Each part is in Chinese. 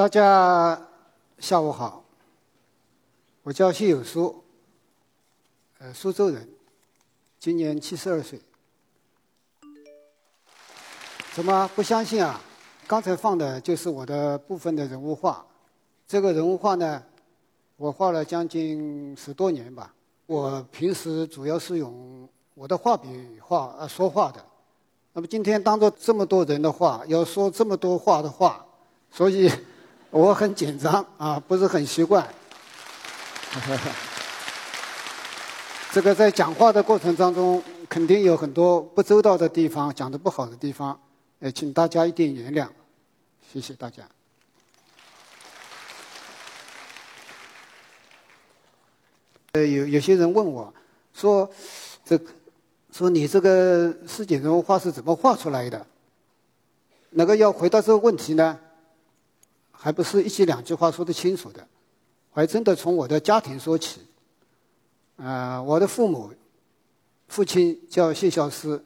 大家下午好，我叫谢有书，呃，苏州人，今年七十二岁。怎么不相信啊？刚才放的就是我的部分的人物画，这个人物画呢，我画了将近十多年吧。我平时主要是用我的画笔画呃说话的，那么今天当着这么多人的话，要说这么多话的话，所以我很紧张啊，不是很习惯。这个在讲话的过程当中，肯定有很多不周到的地方，讲的不好的地方，呃，请大家一定原谅。谢谢大家。呃，有有些人问我，说，这，说你这个世界人物画是怎么画出来的？那个要回答这个问题呢，还不是一句两句话说得清楚的，还真的从我的家庭说起。呃，我的父母，父亲叫谢孝思，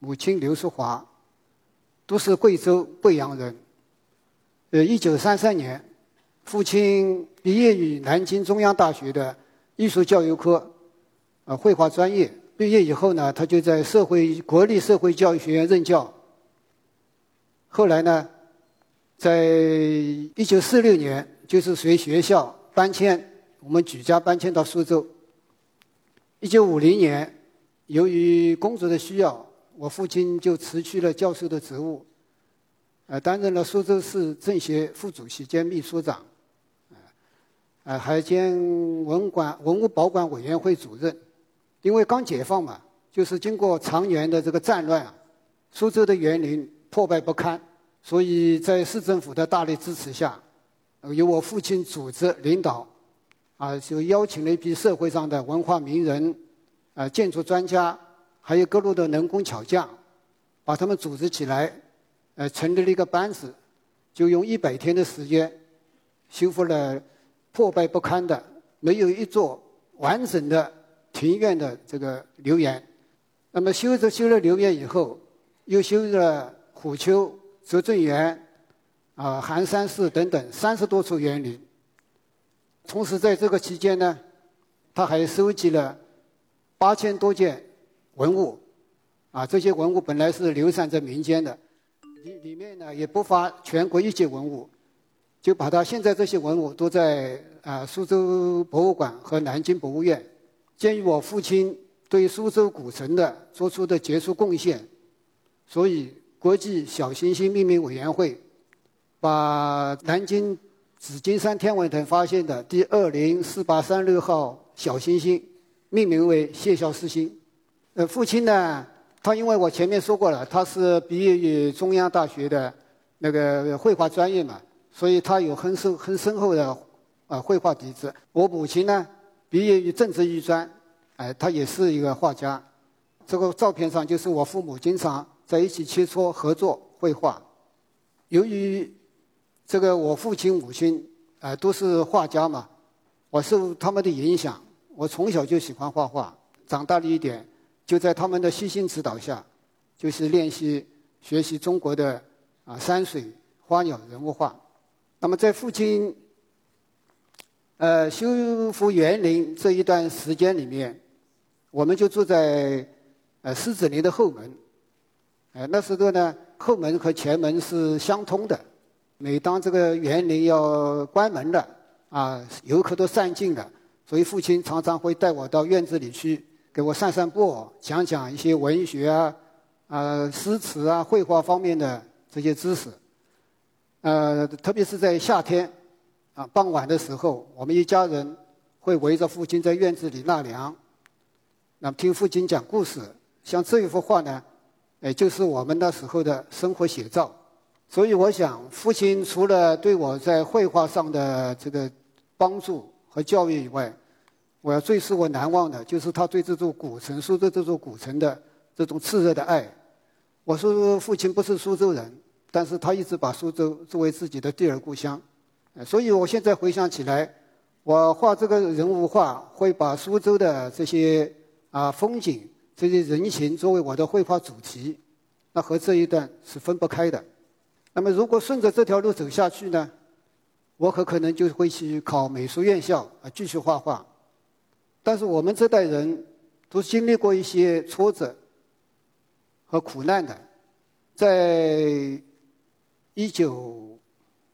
母亲刘淑华，都是贵州贵阳人。呃，一九三三年，父亲毕业于南京中央大学的艺术教育科，呃，绘画专业。毕业以后呢，他就在社会国立社会教育学院任教。后来呢，在一九四六年，就是随学校搬迁，我们举家搬迁到苏州。一九五零年，由于工作的需要，我父亲就辞去了教授的职务。呃，担任了苏州市政协副主席兼秘书长，呃，还兼文管文物保管委员会主任。因为刚解放嘛，就是经过长年的这个战乱啊，苏州的园林破败不堪，所以在市政府的大力支持下，由我父亲组织领导，啊，就邀请了一批社会上的文化名人、啊建筑专家，还有各路的能工巧匠，把他们组织起来。呃，成立了一个班子，就用一百天的时间，修复了破败不堪的、没有一座完整的庭院的这个留园。那么修着修了留园以后，又修了虎丘、拙政园、啊寒山寺等等三十多处园林。同时在这个期间呢，他还收集了八千多件文物，啊这些文物本来是流散在民间的。里里面呢也不乏全国一级文物，就把它现在这些文物都在啊苏州博物馆和南京博物院。鉴于我父亲对苏州古城的做出的杰出贡献，所以国际小行星命名委员会把南京紫金山天文台发现的第二零四八三六号小行星命名为谢孝思星。呃，父亲呢？他因为我前面说过了，他是毕业于中央大学的那个绘画专业嘛，所以他有很深很深厚的啊绘画底子。我母亲呢，毕业于政治艺专，哎，她也是一个画家。这个照片上就是我父母经常在一起切磋合作绘画。由于这个我父亲母亲啊都是画家嘛，我受他们的影响，我从小就喜欢画画，长大了一点。就在他们的悉心指导下，就是练习学习中国的啊山水、花鸟、人物画。那么在父亲呃修复园林这一段时间里面，我们就住在呃狮子林的后门。呃那时候呢，后门和前门是相通的。每当这个园林要关门了啊，游客都散尽了，所以父亲常常会带我到院子里去。给我散散步，讲讲一些文学啊、啊诗词啊、绘画方面的这些知识。呃，特别是在夏天，啊傍晚的时候，我们一家人会围着父亲在院子里纳凉，那么听父亲讲故事。像这一幅画呢，哎，就是我们那时候的生活写照。所以我想，父亲除了对我在绘画上的这个帮助和教育以外，我要最使我难忘的，就是他对这座古城、苏州这座古城的这种炽热的爱。我说父亲不是苏州人，但是他一直把苏州作为自己的第二故乡。所以我现在回想起来，我画这个人物画，会把苏州的这些啊风景、这些人情作为我的绘画主题，那和这一段是分不开的。那么如果顺着这条路走下去呢，我很可能就会去考美术院校啊，继续画画。但是我们这代人都经历过一些挫折和苦难的，在一九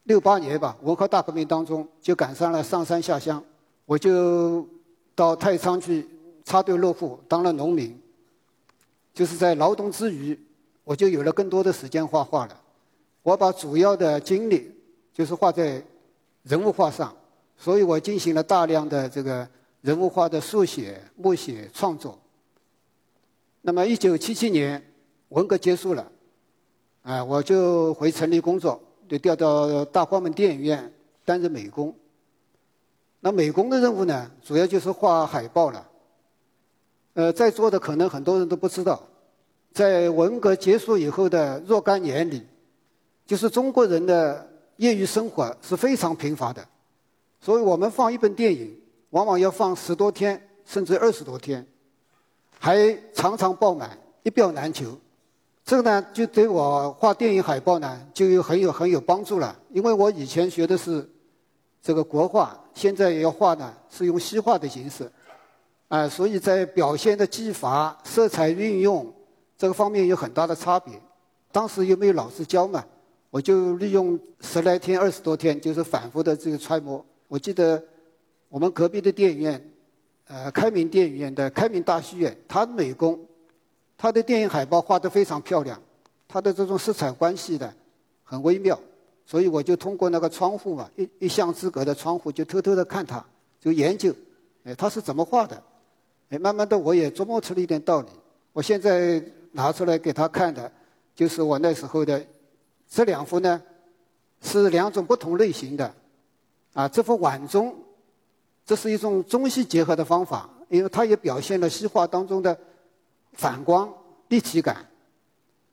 六八年吧，文化大革命当中就赶上了上山下乡，我就到太仓去插队落户，当了农民。就是在劳动之余，我就有了更多的时间画画了。我把主要的精力就是画在人物画上，所以我进行了大量的这个人物画的速写、默写创作。那么，一九七七年文革结束了，啊，我就回城里工作，就调到大光明电影院担任美工。那美工的任务呢，主要就是画海报了。呃，在座的可能很多人都不知道，在文革结束以后的若干年里，就是中国人的业余生活是非常贫乏的，所以我们放一本电影，往往要放十多天，甚至二十多天，还常常爆满，一票难求。这个呢，就对我画电影海报呢，就有很有很有帮助了。因为我以前学的是这个国画，现在也要画呢，是用西画的形式。啊，所以在表现的技法、色彩运用这个方面有很大的差别。当时又没有老师教嘛，我就利用十来天、二十多天，就是反复的这个揣摩。我记得我们隔壁的电影院，呃，开明电影院的开明大戏院，他的美工，他的电影海报画得非常漂亮，他的这种色彩关系的很微妙，所以我就通过那个窗户嘛，一一巷之隔的窗户，就偷偷的看他，就研究，哎，他是怎么画的。哎，慢慢的我也琢磨出了一点道理。我现在拿出来给他看的，就是我那时候的这两幅呢，是两种不同类型的。啊，这幅晚钟，这是一种中西结合的方法，因为它也表现了西画当中的反光立体感。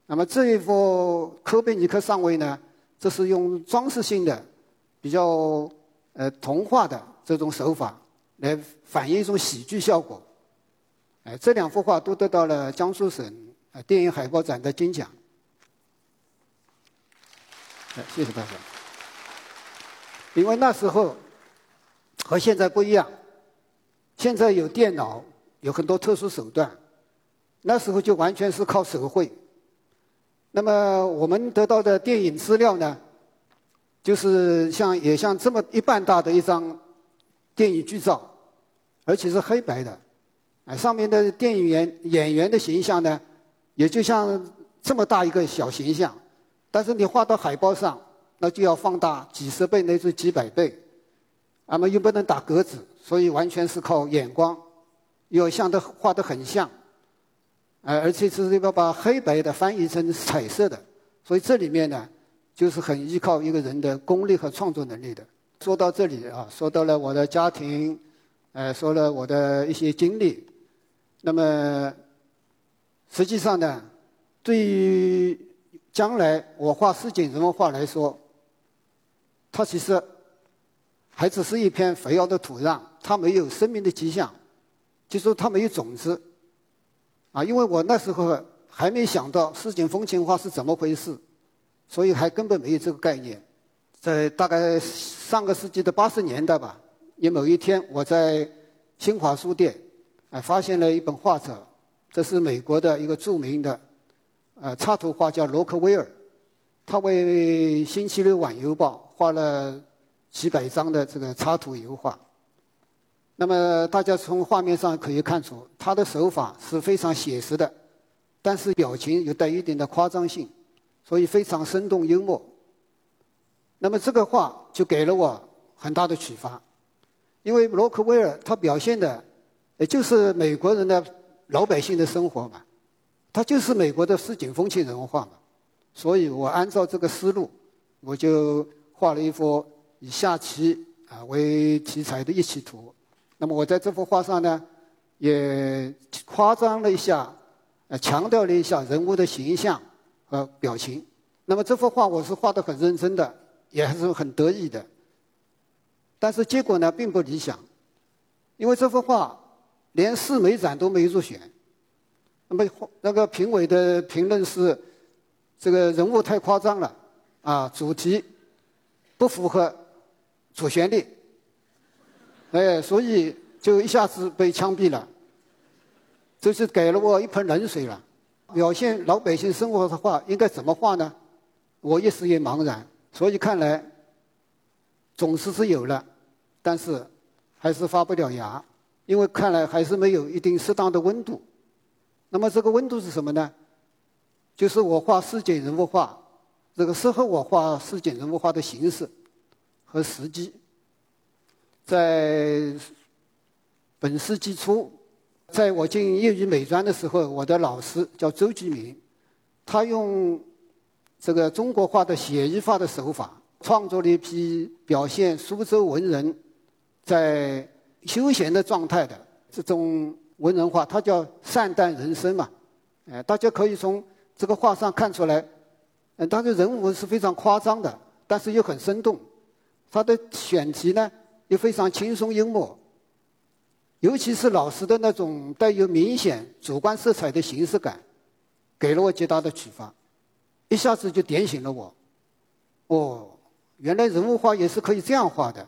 那么这一幅科贝尼克上位呢，这是用装饰性的、比较呃童话的这种手法来反映一种喜剧效果。哎，这两幅画都得到了江苏省呃电影海报展的金奖。哎，谢谢大家。因为那时候和现在不一样，现在有电脑，有很多特殊手段，那时候就完全是靠手绘。那么我们得到的电影资料呢，就是像也像这么一半大的一张电影剧照，而且是黑白的。啊，上面的电影员演员的形象呢，也就像这么大一个小形象，但是你画到海报上，那就要放大几十倍乃至几百倍，那么又不能打格子，所以完全是靠眼光，要像的画的很像，呃，而且是要把黑白的翻译成彩色的，所以这里面呢，就是很依靠一个人的功力和创作能力的。说到这里啊，说到了我的家庭，呃，说了我的一些经历。那么，实际上呢，对于将来我画市井人文画来说，它其实还只是一片肥沃的土壤，它没有生命的迹象，就说它没有种子。啊，因为我那时候还没想到市井风情画是怎么回事，所以还根本没有这个概念。在大概上个世纪的八十年代吧，有某一天我在新华书店。哎，发现了一本画册，这是美国的一个著名的呃插图画家罗克威尔，他为《星期六晚邮报》画了几百张的这个插图油画。那么大家从画面上可以看出，他的手法是非常写实的，但是表情又带一定的夸张性，所以非常生动幽默。那么这个画就给了我很大的启发，因为罗克威尔他表现的。也就是美国人的老百姓的生活嘛，它就是美国的市井风情人物画嘛，所以我按照这个思路，我就画了一幅以下棋啊为题材的一起图。那么我在这幅画上呢，也夸张了一下，呃，强调了一下人物的形象和表情。那么这幅画我是画的很认真的，也还是很得意的。但是结果呢，并不理想，因为这幅画。连市美展都没入选，那么那个评委的评论是，这个人物太夸张了，啊，主题不符合主旋律，哎，所以就一下子被枪毙了，这是给了我一盆冷水了。表现老百姓生活的话，应该怎么画呢？我一时也茫然。所以看来，总是是有了，但是还是发不了芽，因为看来还是没有一定适当的温度。那么这个温度是什么呢？就是我画市井人物画，这个适合我画市井人物画的形式和时机。在本世纪初，在我进业余美专的时候，我的老师叫周继明，他用。这个中国画的写意画的手法，创作了一批表现苏州文人在休闲的状态的这种文人画，它叫善淡人生嘛。哎，大家可以从这个画上看出来，嗯，他的人物是非常夸张的，但是又很生动。他的选题呢又非常轻松幽默，尤其是老师的那种带有明显主观色彩的形式感，给了我极大的启发。一下子就点醒了我，哦，原来人物画也是可以这样画的，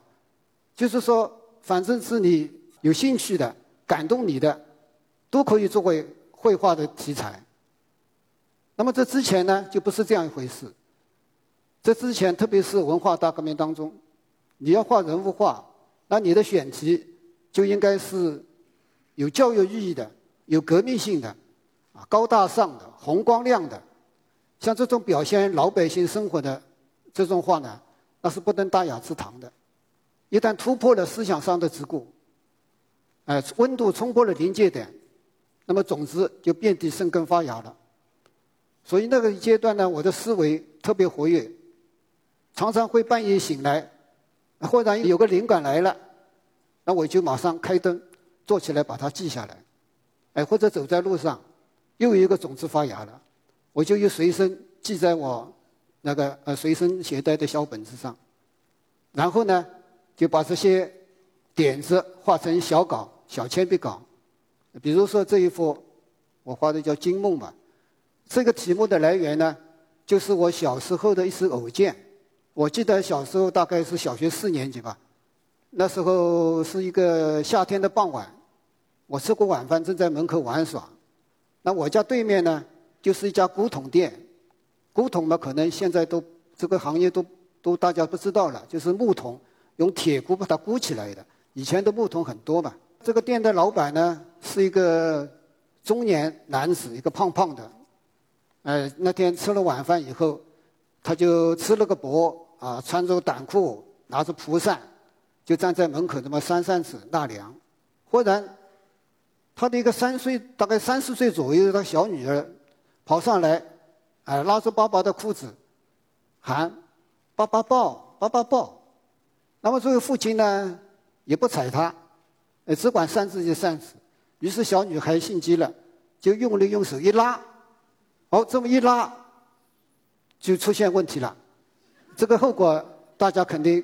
就是说，反正是你有兴趣的、感动你的，都可以作为绘画的题材。那么这之前呢，就不是这样一回事。这之前，特别是文化大革命当中，你要画人物画，那你的选题就应该是有教育意义的、有革命性的、啊高大上的、红光亮的。像这种表现老百姓生活的这种话呢，那是不登大雅之堂的。一旦突破了思想上的桎梏，哎，温度冲破了临界点，那么种子就遍地生根发芽了。所以那个阶段呢，我的思维特别活跃，常常会半夜醒来，忽然有个灵感来了，那我就马上开灯，坐起来把它记下来。哎，或者走在路上，又有一个种子发芽了。我就又随身记在我那个呃随身携带的小本子上，然后呢就把这些点子画成小稿、小铅笔稿。比如说这一幅我画的叫《惊梦》嘛，这个题目的来源呢，就是我小时候的一次偶见。我记得小时候大概是小学四年级吧，那时候是一个夏天的傍晚，我吃过晚饭正在门口玩耍，那我家对面呢。就是一家古董店，古董嘛，可能现在都这个行业都都大家不知道了。就是木桶，用铁箍把它箍起来的。以前的木桶很多嘛。这个店的老板呢，是一个中年男子，一个胖胖的。呃，那天吃了晚饭以后，他就吃了个薄啊，穿着短裤，拿着蒲扇，就站在门口这么扇扇子纳凉。忽然，他的一个三岁，大概三四岁左右的小女儿。跑上来，哎，拉着爸爸的裤子，喊：“爸爸抱，爸爸抱。”那么这位父亲呢，也不睬他，呃，只管扇自己扇子。于是小女孩心急了，就用力用手一拉，哦，这么一拉，就出现问题了。这个后果大家肯定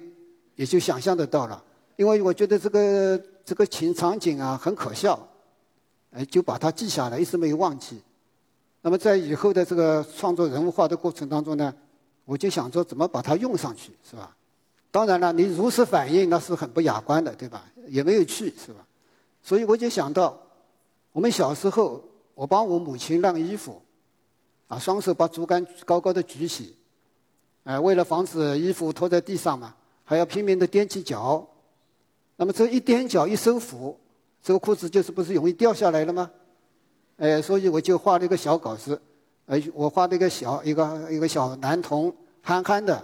也就想象得到了，因为我觉得这个这个情场景啊很可笑，哎，就把它记下来，一直没有忘记。那么在以后的这个创作人物画的过程当中呢，我就想着怎么把它用上去，是吧？当然了，你如实反应那是很不雅观的，对吧？也没有趣，是吧？所以我就想到，我们小时候，我帮我母亲晾衣服，啊，双手把竹竿高高的举起，哎，为了防止衣服拖在地上嘛，还要拼命的踮起脚。那么这一踮脚一收腹，这个裤子就是不是容易掉下来了吗？哎，所以我就画了一个小稿子，呃，我画了一个小一个一个小男童，憨憨的，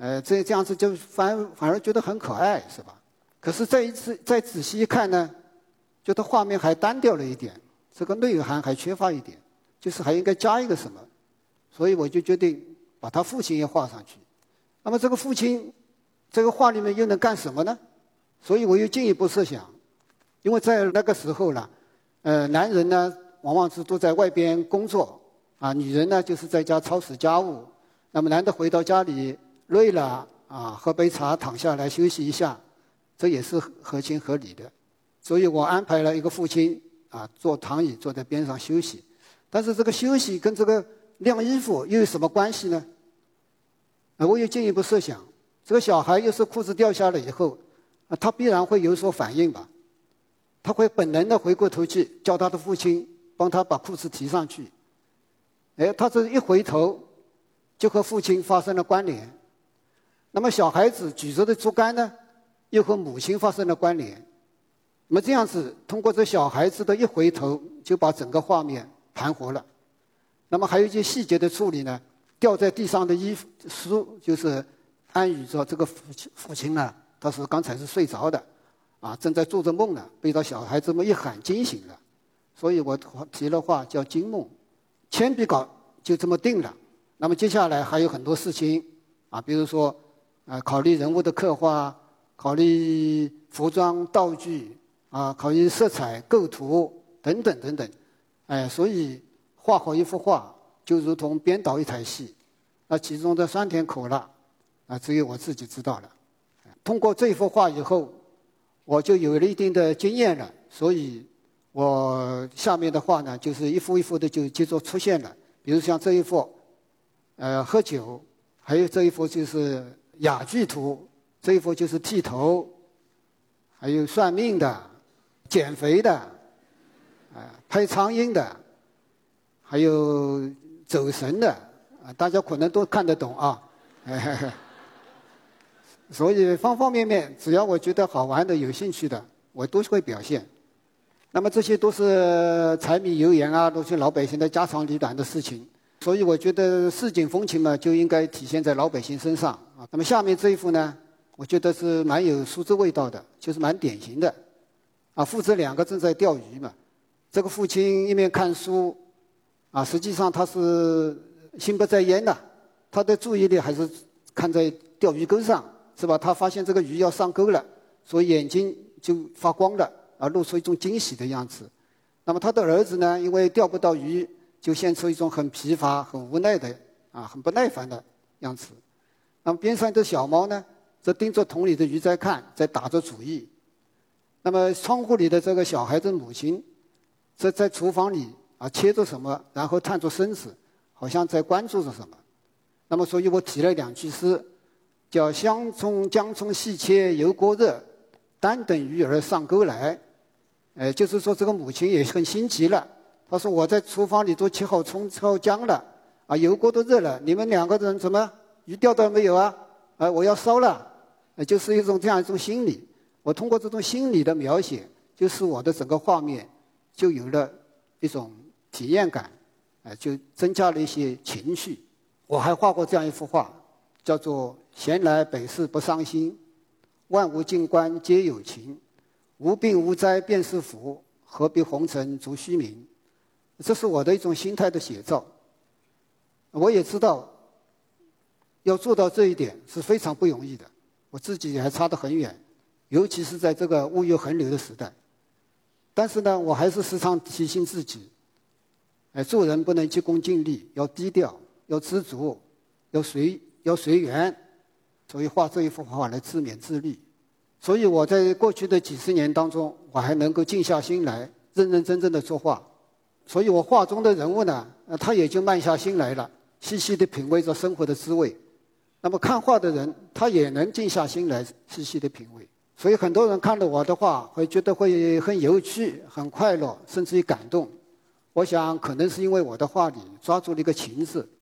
呃，这这样子就反反而觉得很可爱，是吧？可是再一次再仔细一看呢，觉得画面还单调了一点，这个内涵还缺乏一点，就是还应该加一个什么，所以我就决定把他父亲也画上去。那么这个父亲，这个画里面又能干什么呢？所以我又进一步设想，因为在那个时候呢，呃，男人呢。往往是都在外边工作，啊，女人呢就是在家操持家务。那么男的回到家里累了，啊，喝杯茶，躺下来休息一下，这也是合情合理的。所以我安排了一个父亲，啊，坐躺椅坐在边上休息。但是这个休息跟这个晾衣服又有什么关系呢？啊，我又进一步设想，这个小孩要是裤子掉下来以后，啊，他必然会有所反应吧？他会本能的回过头去叫他的父亲帮他把裤子提上去。哎，他这一回头，就和父亲发生了关联。那么小孩子举着的竹竿呢，又和母亲发生了关联。那么这样子，通过这小孩子的一回头，就把整个画面盘活了。那么还有一些细节的处理呢，掉在地上的衣服书，就是暗喻着这个父亲父亲呢，他是刚才是睡着的，啊，正在做着梦呢，被这小孩这么一喊惊醒了。所以我提了话叫惊梦。铅笔稿就这么定了。那么接下来还有很多事情啊，比如说啊，考虑人物的刻画，考虑服装道具啊，考虑色彩构图等等等等。哎，所以画好一幅画就如同编导一台戏，那其中的酸甜苦辣啊，只有我自己知道了。通过这幅画以后，我就有了一定的经验了，所以。我下面的画呢，就是一幅一幅的就接着出现了。比如像这一幅，呃，喝酒；还有这一幅就是哑剧图，这一幅就是剃头，还有算命的、减肥的，啊，拍苍蝇的，还有走神的，啊，大家可能都看得懂啊。所以方方面面，只要我觉得好玩的、有兴趣的，我都会表现。那么这些都是柴米油盐啊，都是老百姓的家长里短的事情。所以我觉得市井风情嘛，就应该体现在老百姓身上啊。那么下面这一幅呢，我觉得是蛮有苏州味道的，就是蛮典型的。啊，父子两个正在钓鱼嘛，这个父亲一面看书，啊，实际上他是心不在焉的，他的注意力还是看在钓鱼钩上，是吧？他发现这个鱼要上钩了，所以眼睛就发光了。啊露出一种惊喜的样子，那么他的儿子呢？因为钓不到鱼，就现出一种很疲乏、很无奈的啊，很不耐烦的样子。那么边上的小猫呢，则盯着桶里的鱼在看，在打着主意。那么窗户里的这个小孩子母亲，则在厨房里啊切着什么，然后探着身子，好像在关注着什么。那么，所以我提了两句诗，叫“香葱姜葱细切油锅热，单等鱼儿上钩来”。哎，就是说这个母亲也很心急了。他说：“我在厨房里都切好葱、炒姜了，啊，油锅都热了。你们两个人怎么鱼钓到没有啊？啊，我要烧了。”就是一种这样一种心理。我通过这种心理的描写，就是我的整个画面就有了一种体验感，哎，就增加了一些情绪。我还画过这样一幅画，叫做“闲来本事不伤心，万物静观皆有情”。无病无灾便是福，何必红尘逐虚名？这是我的一种心态的写照。我也知道，要做到这一点是非常不容易的，我自己还差得很远，尤其是在这个物欲横流的时代。但是呢，我还是时常提醒自己：，哎，做人不能急功近利，要低调，要知足，要随要随缘。所以画这一幅画来自勉自律。所以我在过去的几十年当中，我还能够静下心来，认认真真的作画。所以我画中的人物呢，他也就慢下心来了，细细的品味着生活的滋味。那么看画的人，他也能静下心来，细细的品味。所以很多人看了我的画，会觉得会很有趣、很快乐，甚至于感动。我想，可能是因为我的画里抓住了一个情字。